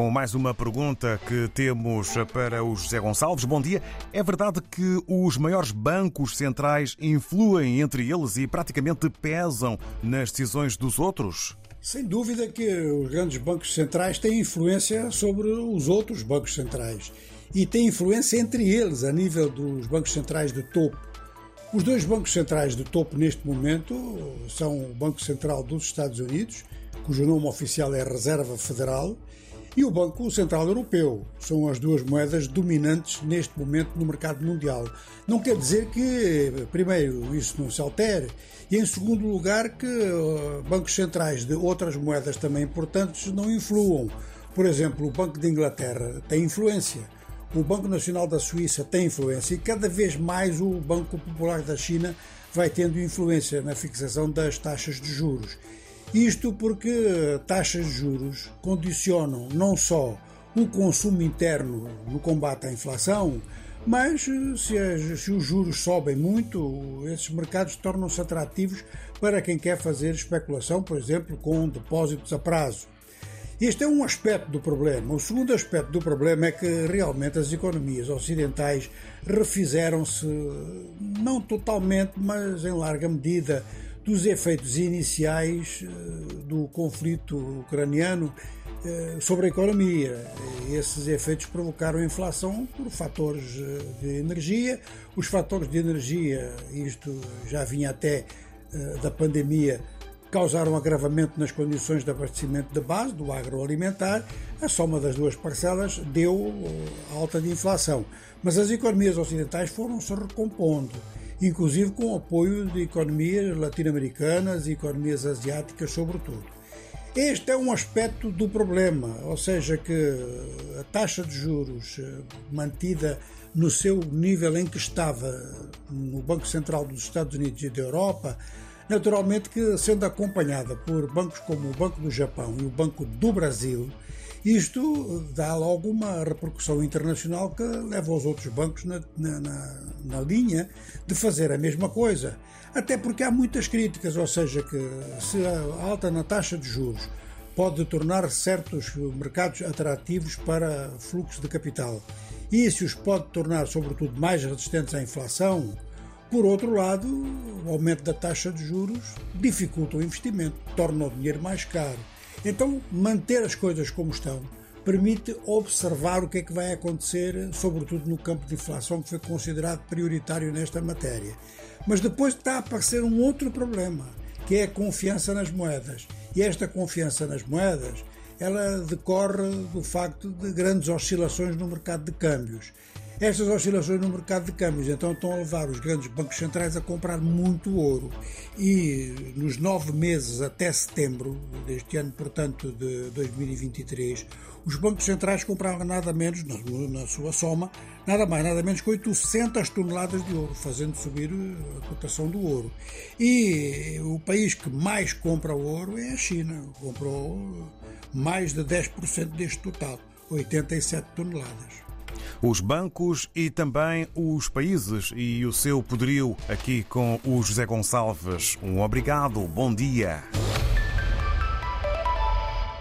Com mais uma pergunta que temos para o José Gonçalves. Bom dia. É verdade que os maiores bancos centrais influem entre eles e praticamente pesam nas decisões dos outros? Sem dúvida que os grandes bancos centrais têm influência sobre os outros bancos centrais e têm influência entre eles a nível dos bancos centrais de topo. Os dois bancos centrais de topo neste momento são o Banco Central dos Estados Unidos, cujo nome oficial é Reserva Federal, e o Banco Central Europeu. São as duas moedas dominantes neste momento no mercado mundial. Não quer dizer que, primeiro, isso não se altere, e em segundo lugar, que uh, bancos centrais de outras moedas também importantes não influam. Por exemplo, o Banco de Inglaterra tem influência. O Banco Nacional da Suíça tem influência e cada vez mais o Banco Popular da China vai tendo influência na fixação das taxas de juros. Isto porque taxas de juros condicionam não só o consumo interno no combate à inflação, mas se, as, se, os juros sobem muito, esses mercados tornam-se atrativos para quem quer fazer especulação, por exemplo, com depósitos a prazo. Este é um aspecto do problema. O segundo aspecto do problema é que realmente as economias ocidentais refizeram-se, não totalmente, mas em larga medida, dos efeitos iniciais eh, do conflito ucraniano eh, sobre a economia. Esses efeitos provocaram inflação por fatores eh, de energia. Os fatores de energia, isto já vinha até da pandemia, causaram agravamento nas condições de abastecimento de base do agroalimentar. A soma das duas parcelas deu alta de inflação. Mas as economias ocidentais foram se recompondo, inclusive com o apoio de economias latino-americanas e economias asiáticas, sobretudo. Este é um aspecto do problema, ou seja, que a taxa de juros eh, mantida no seu nível em que estava no Banco Central dos Estados Unidos e da Europa Naturalmente que, sendo acompanhada por bancos como o Banco do Japão e o Banco do Brasil, isto dá logo uma repercussão internacional que leva os outros bancos na, na, na, linha de fazer a mesma coisa. Até porque há muitas críticas, ou seja, que se a alta na taxa de juros pode tornar certos mercados atrativos para fluxo de capital e se os pode tornar, sobretudo, mais resistentes à inflação, por outro lado, o aumento da taxa de juros dificulta o investimento, torna o dinheiro mais caro. Então, manter as coisas como estão permite observar o que é que vai acontecer, sobretudo no campo de inflação, que foi considerado prioritário nesta matéria. Mas depois está a aparecer um outro problema, que é a confiança nas moedas. E esta confiança nas moedas, ela decorre do facto de grandes oscilações no mercado de câmbios. Estas oscilações no mercado de câmbios então estão a levar os grandes bancos centrais a comprar muito ouro. E nos nove meses até setembro deste ano, portanto, de 2023, os bancos centrais compraram nada menos, na, sua soma, nada mais, nada menos que 800 toneladas de ouro, fazendo subir a cotação do ouro. E o país que mais compra ouro é a China, comprou mais de 10% deste total, 87 toneladas os bancos e também os países e o seu poderio aqui com o José Gonçalves. Um obrigado, bom dia.